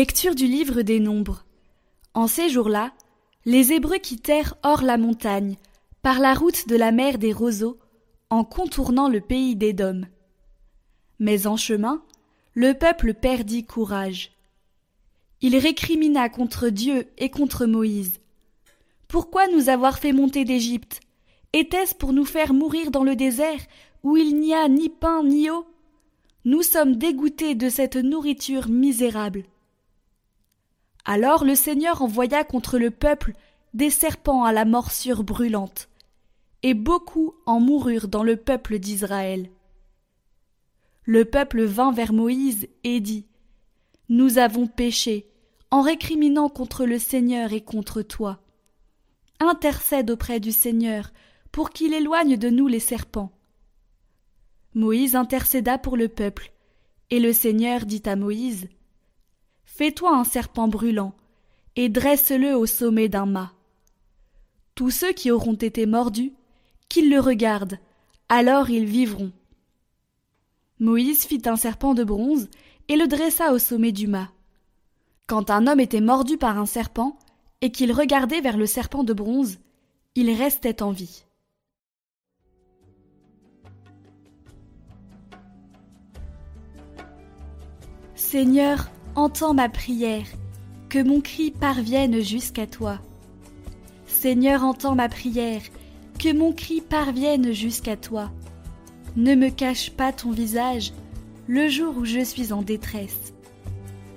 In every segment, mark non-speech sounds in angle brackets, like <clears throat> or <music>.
Lecture du livre des Nombres. En ces jours-là, les Hébreux quittèrent hors la montagne, par la route de la mer des roseaux, en contournant le pays d'Édom. Mais en chemin, le peuple perdit courage. Il récrimina contre Dieu et contre Moïse. Pourquoi nous avoir fait monter d'Égypte? Était-ce pour nous faire mourir dans le désert, où il n'y a ni pain ni eau? Nous sommes dégoûtés de cette nourriture misérable. Alors le Seigneur envoya contre le peuple des serpents à la morsure brûlante, et beaucoup en moururent dans le peuple d'Israël. Le peuple vint vers Moïse et dit Nous avons péché, en récriminant contre le Seigneur et contre toi. Intercède auprès du Seigneur, pour qu'il éloigne de nous les serpents. Moïse intercéda pour le peuple, et le Seigneur dit à Moïse Fais-toi un serpent brûlant, et dresse-le au sommet d'un mât. Tous ceux qui auront été mordus, qu'ils le regardent, alors ils vivront. Moïse fit un serpent de bronze et le dressa au sommet du mât. Quand un homme était mordu par un serpent et qu'il regardait vers le serpent de bronze, il restait en vie. Seigneur, entends ma prière, que mon cri parvienne jusqu'à toi. Seigneur, entends ma prière, que mon cri parvienne jusqu'à toi. Ne me cache pas ton visage le jour où je suis en détresse.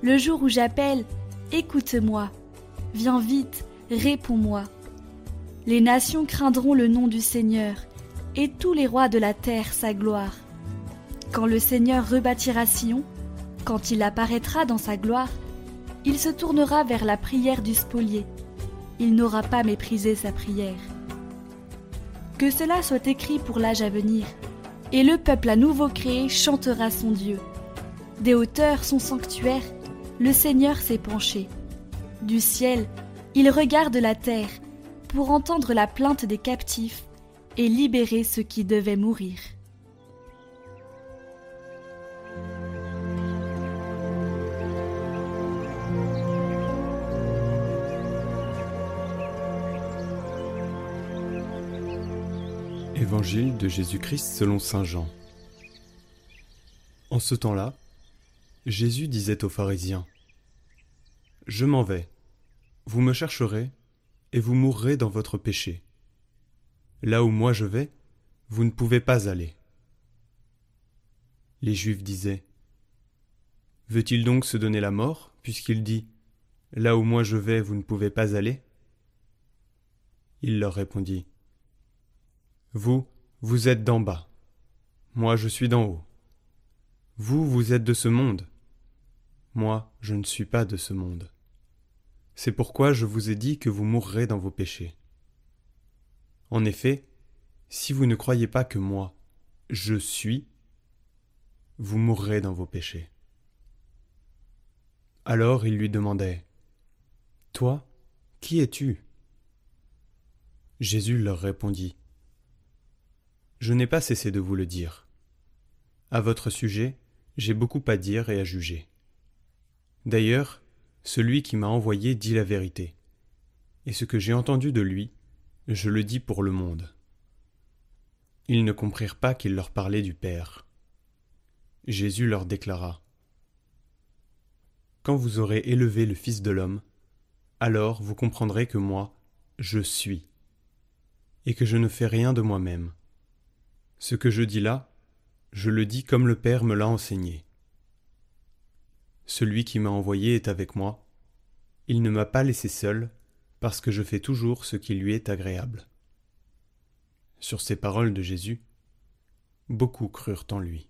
Le jour où j'appelle, écoute-moi. Viens vite, réponds-moi. Les nations craindront le nom du Seigneur, et tous les rois de la terre sa gloire. Quand le Seigneur rebâtira Sion, quand il apparaîtra dans sa gloire, il se tournera vers la prière du spolié. Il n'aura pas méprisé sa prière. Que cela soit écrit pour l'âge à venir, et le peuple à nouveau créé chantera son Dieu. Des hauteurs son sanctuaire, le Seigneur s'est penché. Du ciel, il regarde la terre pour entendre la plainte des captifs et libérer ceux qui devaient mourir. Évangile de Jésus-Christ selon Saint Jean. En ce temps-là, Jésus disait aux pharisiens Je m'en vais, vous me chercherez, et vous mourrez dans votre péché. Là où moi je vais, vous ne pouvez pas aller. Les Juifs disaient Veut-il donc se donner la mort, puisqu'il dit Là où moi je vais, vous ne pouvez pas aller? Il leur répondit vous, vous êtes d'en bas. Moi, je suis d'en haut. Vous, vous êtes de ce monde. Moi, je ne suis pas de ce monde. C'est pourquoi je vous ai dit que vous mourrez dans vos péchés. En effet, si vous ne croyez pas que moi, je suis, vous mourrez dans vos péchés. Alors il lui demandait Toi, qui es-tu? Jésus leur répondit je n'ai pas cessé de vous le dire. À votre sujet, j'ai beaucoup à dire et à juger. D'ailleurs, celui qui m'a envoyé dit la vérité. Et ce que j'ai entendu de lui, je le dis pour le monde. Ils ne comprirent pas qu'il leur parlait du Père. Jésus leur déclara Quand vous aurez élevé le Fils de l'homme, alors vous comprendrez que moi, je suis, et que je ne fais rien de moi-même ce que je dis là, je le dis comme le Père me l'a enseigné. Celui qui m'a envoyé est avec moi. Il ne m'a pas laissé seul, parce que je fais toujours ce qui lui est agréable. Sur ces paroles de Jésus, beaucoup crurent en lui.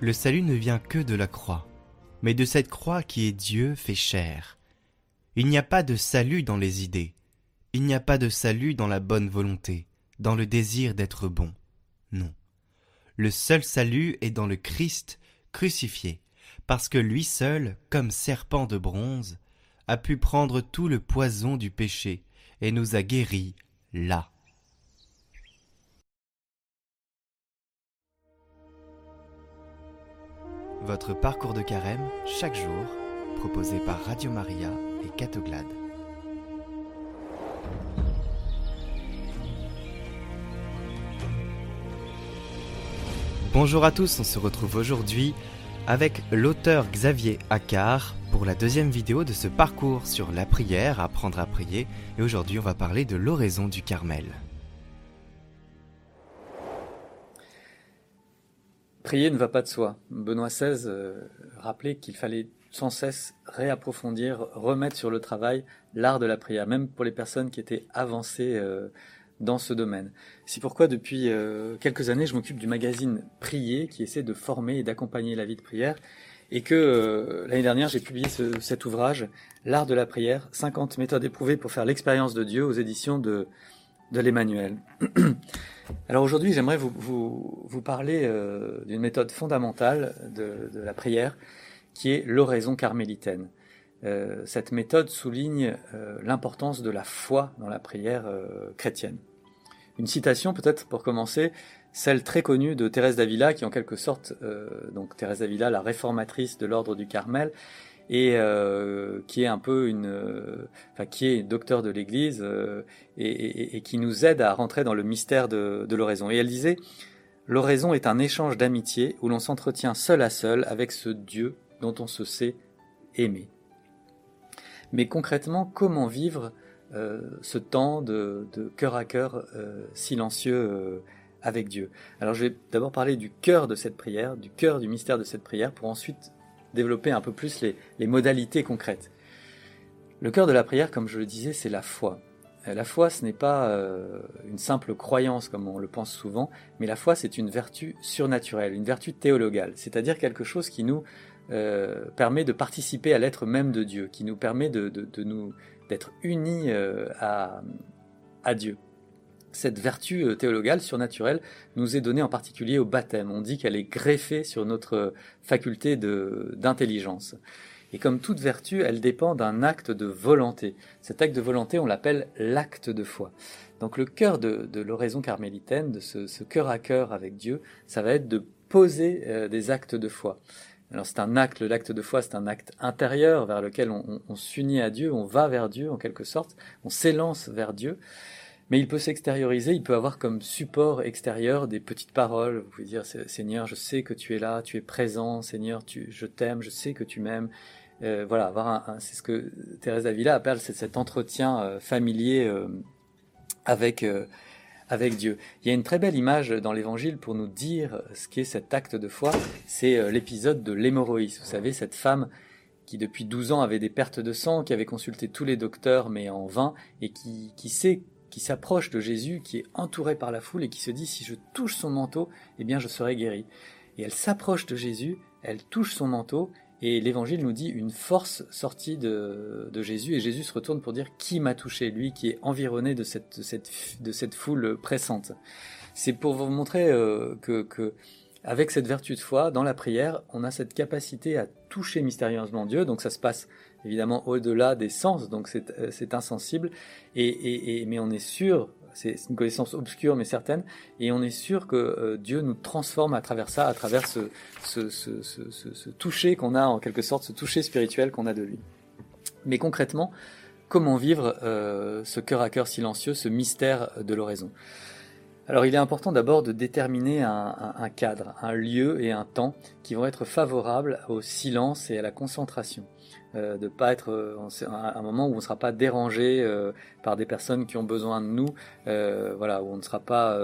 Le salut ne vient que de la croix mais de cette croix qui est Dieu fait chair. Il n'y a pas de salut dans les idées, il n'y a pas de salut dans la bonne volonté, dans le désir d'être bon. Non. Le seul salut est dans le Christ crucifié, parce que lui seul, comme serpent de bronze, a pu prendre tout le poison du péché et nous a guéris, là. Votre parcours de carême chaque jour, proposé par Radio Maria et Catoglade. Bonjour à tous, on se retrouve aujourd'hui avec l'auteur Xavier Accard pour la deuxième vidéo de ce parcours sur la prière, apprendre à prier, et aujourd'hui on va parler de l'oraison du Carmel. Prier ne va pas de soi. Benoît XVI euh, rappelait qu'il fallait sans cesse réapprofondir, remettre sur le travail l'art de la prière, même pour les personnes qui étaient avancées euh, dans ce domaine. C'est pourquoi depuis euh, quelques années, je m'occupe du magazine Prier, qui essaie de former et d'accompagner la vie de prière, et que l'année dernière, j'ai publié cet ouvrage, L'art de la prière, 50 méthodes éprouvées pour faire l'expérience de Dieu aux éditions de, de l'Emmanuel. <clears throat> Alors aujourd'hui, j'aimerais vous, vous, vous, parler euh, d'une méthode fondamentale de, de, la prière, qui est l'oraison carmélitaine. cette méthode souligne l'importance de la foi dans la prière chrétienne. Une citation peut-être pour commencer, celle très connue de Thérèse d'Avila, qui en quelque sorte, euh, donc Thérèse d'Avila, la réformatrice de l'ordre du Carmel, et euh, qui est un peu une, euh, enfin qui est docteur de l'Église et, qui nous aide à rentrer dans le mystère de, de l'oraison. Et elle disait, l'oraison est un échange d'amitié où l'on s'entretient seul à seul avec ce Dieu dont on se sait aimer. Mais concrètement, comment vivre euh, ce temps de, cœur à cœur euh, silencieux euh, avec Dieu? Alors je vais d'abord parler du cœur de cette prière, du cœur du mystère de cette prière, pour ensuite développer un peu plus les, modalités concrètes. Le cœur de la prière, comme je le disais, c'est la foi. La foi, ce n'est pas une simple croyance comme on le pense souvent, mais la foi, c'est une vertu surnaturelle, une vertu théologale, c'est-à-dire quelque chose qui nous permet de participer à l'être même de Dieu, qui nous permet de, nous d'être unis euh, à Dieu. Cette vertu euh, théologale, surnaturelle, nous est donnée en particulier au baptême. On dit qu'elle est greffée sur notre faculté d'intelligence. Et comme toute vertu, elle dépend d'un acte de volonté. Cet acte de volonté, on l'appelle l'acte de foi. Donc le cœur de, de l'oraison carmélitaine, de ce, cœur à cœur avec Dieu, ça va être de poser euh, des actes de foi. Alors c'est un acte, l'acte de foi, c'est un acte intérieur vers lequel on, s'unit à Dieu, on va vers Dieu en quelque sorte, on s'élance vers Dieu. Mais il peut s'extérioriser, il peut avoir comme support extérieur des petites paroles. Vous pouvez dire Seigneur, je sais que tu es là, tu es présent, Seigneur, je t'aime, je sais que tu m'aimes. Euh, voilà, avoir un, c'est ce que Thérèse Avila appelle cet entretien euh, familier euh, avec avec Dieu. Il y a une très belle image dans l'Évangile pour nous dire ce qu'est cet acte de foi. C'est l'épisode de l'hémorroïs. Vous savez, cette femme qui depuis 12 ans avait des pertes de sang, qui avait consulté tous les docteurs mais en vain, et qui, qui sait, qui s'approche de Jésus, qui est entouré par la foule et qui se dit si je touche son manteau, eh bien je serai guéri. Et elle s'approche de Jésus, elle touche son manteau et l'évangile nous dit une force sortie de, Jésus, et Jésus se retourne pour dire qui m'a touché, lui qui est environné de cette, de cette foule pressante. C'est pour vous montrer euh, que, que, avec cette vertu de foi, dans la prière, on a cette capacité à toucher mystérieusement Dieu, donc ça se passe évidemment au-delà des sens, donc c'est euh, insensible, et, et, mais on est sûr c'est une connaissance obscure mais certaine, et on est sûr que euh, Dieu nous transforme à travers ça, à travers ce, ce, ce, ce toucher qu'on a en quelque sorte, ce toucher spirituel qu'on a de lui. Mais concrètement, comment vivre euh, ce cœur à cœur silencieux, ce mystère de l'oraison? Alors il est important d'abord de déterminer un, cadre, un lieu et un temps qui vont être favorables au silence et à la concentration. Euh, de pas être euh, un moment où on ne sera pas dérangé euh, par des personnes qui ont besoin de nous, voilà, où on ne sera pas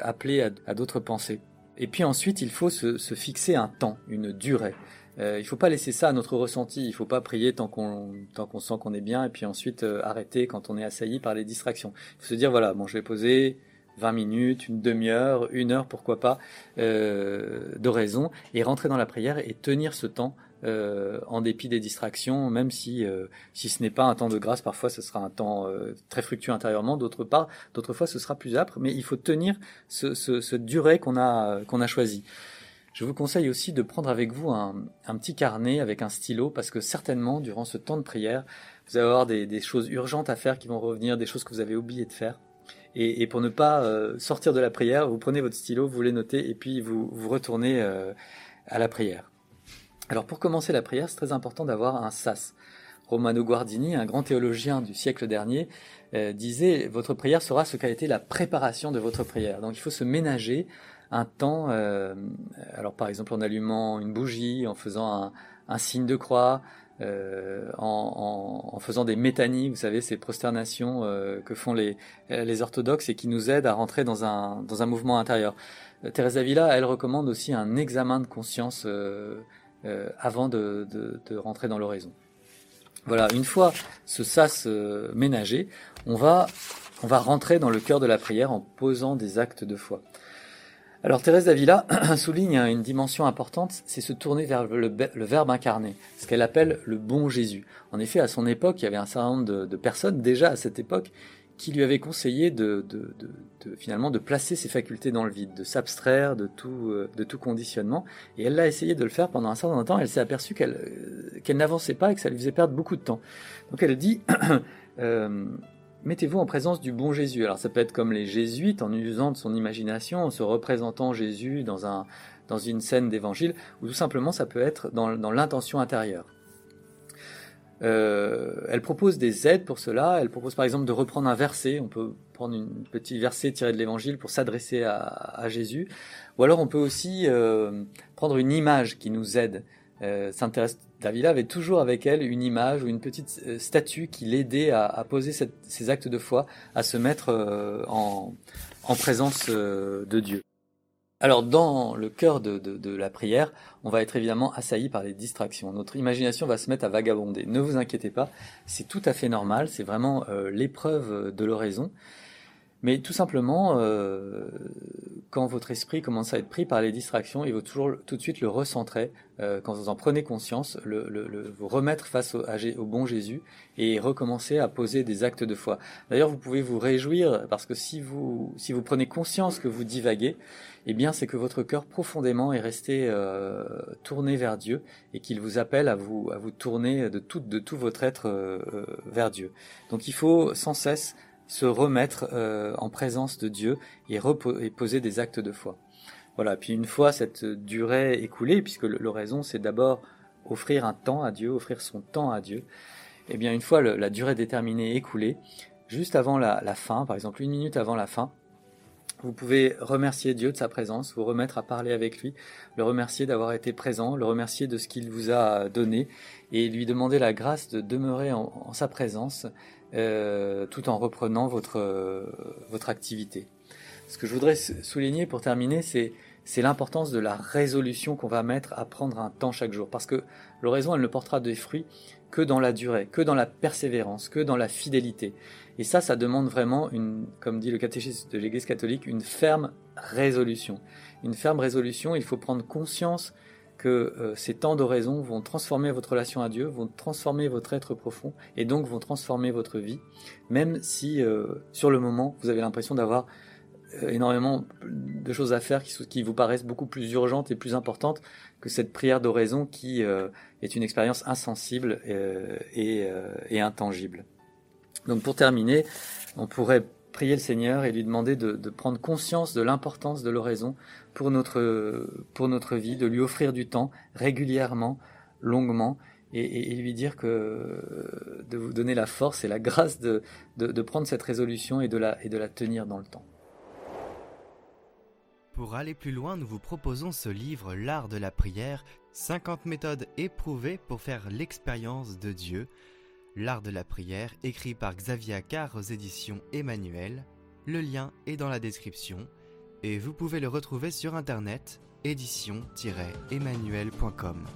appelé à, d'autres pensées. Et puis ensuite, il faut se, fixer un temps, une durée. il ne faut pas laisser ça à notre ressenti. Il ne faut pas prier tant qu'on sent qu'on est bien et puis ensuite arrêter quand on est assailli par les distractions. Il faut se dire voilà, bon, je vais poser 20 minutes, une demi-heure, une heure, pourquoi pas, d'oraison et rentrer dans la prière et tenir ce temps euh, en dépit des distractions, même si euh, si ce n'est pas un temps de grâce, parfois ce sera un temps euh, très fructueux intérieurement. D'autre part, d'autres fois ce sera plus âpre, mais il faut tenir ce, ce, durée qu'on a qu'on a choisi. Je vous conseille aussi de prendre avec vous un, petit carnet avec un stylo parce que certainement, durant ce temps de prière, vous allez avoir des, choses urgentes à faire qui vont revenir, des choses que vous avez oublié de faire. Et, pour ne pas euh, sortir de la prière, vous prenez votre stylo, vous les notez et puis vous, vous retournez euh, à la prière. Alors pour commencer la prière, c'est très important d'avoir un sas. Romano Guardini, un grand théologien du siècle dernier, euh, disait votre prière sera ce qu'a été la préparation de votre prière. Donc il faut se ménager un temps, euh, alors par exemple en allumant une bougie, en faisant un, signe de croix, euh, en, faisant des métanies, vous savez, ces prosternations que font les, les orthodoxes et qui nous aident à rentrer dans un, dans un mouvement intérieur. Thérèse Avila, elle recommande aussi un examen de conscience avant de, de, de, rentrer dans l'oraison. Voilà, une fois ce sas ménagé, on va, on va rentrer dans le cœur de la prière en posant des actes de foi. Alors Thérèse d'Avila <clears throat> souligne une dimension importante, c'est se tourner vers le, Verbe incarné, ce qu'elle appelle le bon Jésus. En effet, à son époque, il y avait un certain nombre de, personnes, déjà à cette époque, qui lui avaient conseillé de, finalement de placer ses facultés dans le vide, de s'abstraire de tout, euh, de tout conditionnement. Et elle a essayé de le faire pendant un certain temps. Elle s'est aperçue qu'elle euh, qu'elle n'avançait pas et que ça lui faisait perdre beaucoup de temps. Donc elle dit <clears throat> euh, mettez-vous en présence du bon Jésus. Alors ça peut être comme les jésuites en usant de son imagination, en se représentant Jésus dans, un, dans une scène d'évangile, ou tout simplement ça peut être dans, dans l'intention intérieure. Euh, elle propose des aides pour cela. Elle propose par exemple de reprendre un verset. On peut prendre un petit verset tiré de l'Évangile pour s'adresser à, Jésus. Ou alors on peut aussi euh, prendre une image qui nous aide. Euh, d'Avila avait toujours avec elle une image ou une petite euh, statue qui l'aidait à, poser ses actes de foi, à se mettre euh, en, présence de Dieu. Alors dans le cœur de, la prière, on va être évidemment assailli par les distractions. Notre imagination va se mettre à vagabonder. Ne vous inquiétez pas, c'est tout à fait normal, c'est vraiment l'épreuve de l'oraison. Mais tout simplement, euh, quand votre esprit commence à être pris par les distractions, il faut toujours tout de suite le recentrer. Euh, quand vous en prenez conscience, le, le, vous remettre face au, au, bon Jésus et recommencer à poser des actes de foi. D'ailleurs, vous pouvez vous réjouir parce que si vous si vous prenez conscience que vous divaguez, eh bien, c'est que votre cœur profondément est resté euh, tourné vers Dieu et qu'il vous appelle à vous à vous tourner de tout de tout votre être euh, euh, vers Dieu. Donc, il faut sans cesse se remettre euh, en présence de Dieu et, poser des actes de foi. Voilà, puis une fois cette durée écoulée, puisque l'oraison c'est d'abord offrir un temps à Dieu, offrir son temps à Dieu, et eh bien une fois la durée déterminée écoulée, juste avant la, fin, par exemple une minute avant la fin, vous pouvez remercier Dieu de sa présence, vous remettre à parler avec lui, le remercier d'avoir été présent, le remercier de ce qu'il vous a donné, et lui demander la grâce de demeurer en sa présence euh, tout en reprenant votre, euh, votre activité. Ce que je voudrais souligner pour terminer, c'est c'est l'importance de la résolution qu'on va mettre à prendre un temps chaque jour. Parce que l'oraison, elle ne portera des fruits que dans la durée, que dans la persévérance, que dans la fidélité. Et ça, ça demande vraiment, une, comme dit le catéchisme de l'Église catholique, une ferme résolution. Une ferme résolution, il faut prendre conscience que euh, ces temps d'oraison vont transformer votre relation à Dieu, vont transformer votre être profond et donc vont transformer votre vie, même si euh, sur le moment vous avez l'impression d'avoir euh, énormément de choses à faire qui, vous paraissent beaucoup plus urgentes et plus importantes que cette prière d'oraison qui est une expérience insensible et, intangible. Donc pour terminer, on pourrait prier le Seigneur et lui demander de, de prendre conscience de l'importance de l'oraison pour notre, pour notre vie, de lui offrir du temps régulièrement, longuement, et, lui dire que de vous donner la force et la grâce de, de, prendre cette résolution et de, la, et de la tenir dans le temps. Pour aller plus loin, nous vous proposons ce livre L'art de la prière, 50 méthodes éprouvées pour faire l'expérience de Dieu. L'art de la prière, écrit par Xavier Accard aux éditions Emmanuel. Le lien est dans la description et vous pouvez le retrouver sur internet édition-emmanuel.com.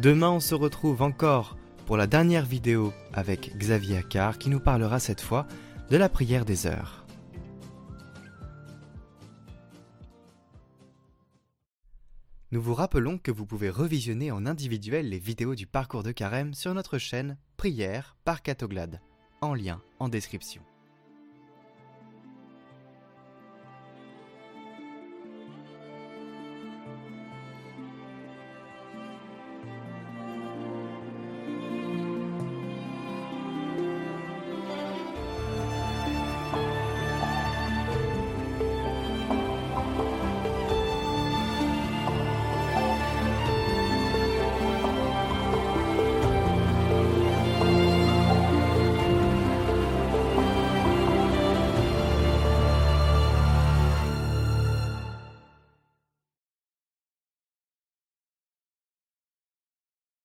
Demain, on se retrouve encore pour la dernière vidéo avec Xavier Accard qui nous parlera cette fois de la prière des heures. Nous vous rappelons que vous pouvez revisionner en individuel les vidéos du parcours de carême sur notre chaîne Prière par Catoglade, en lien en description.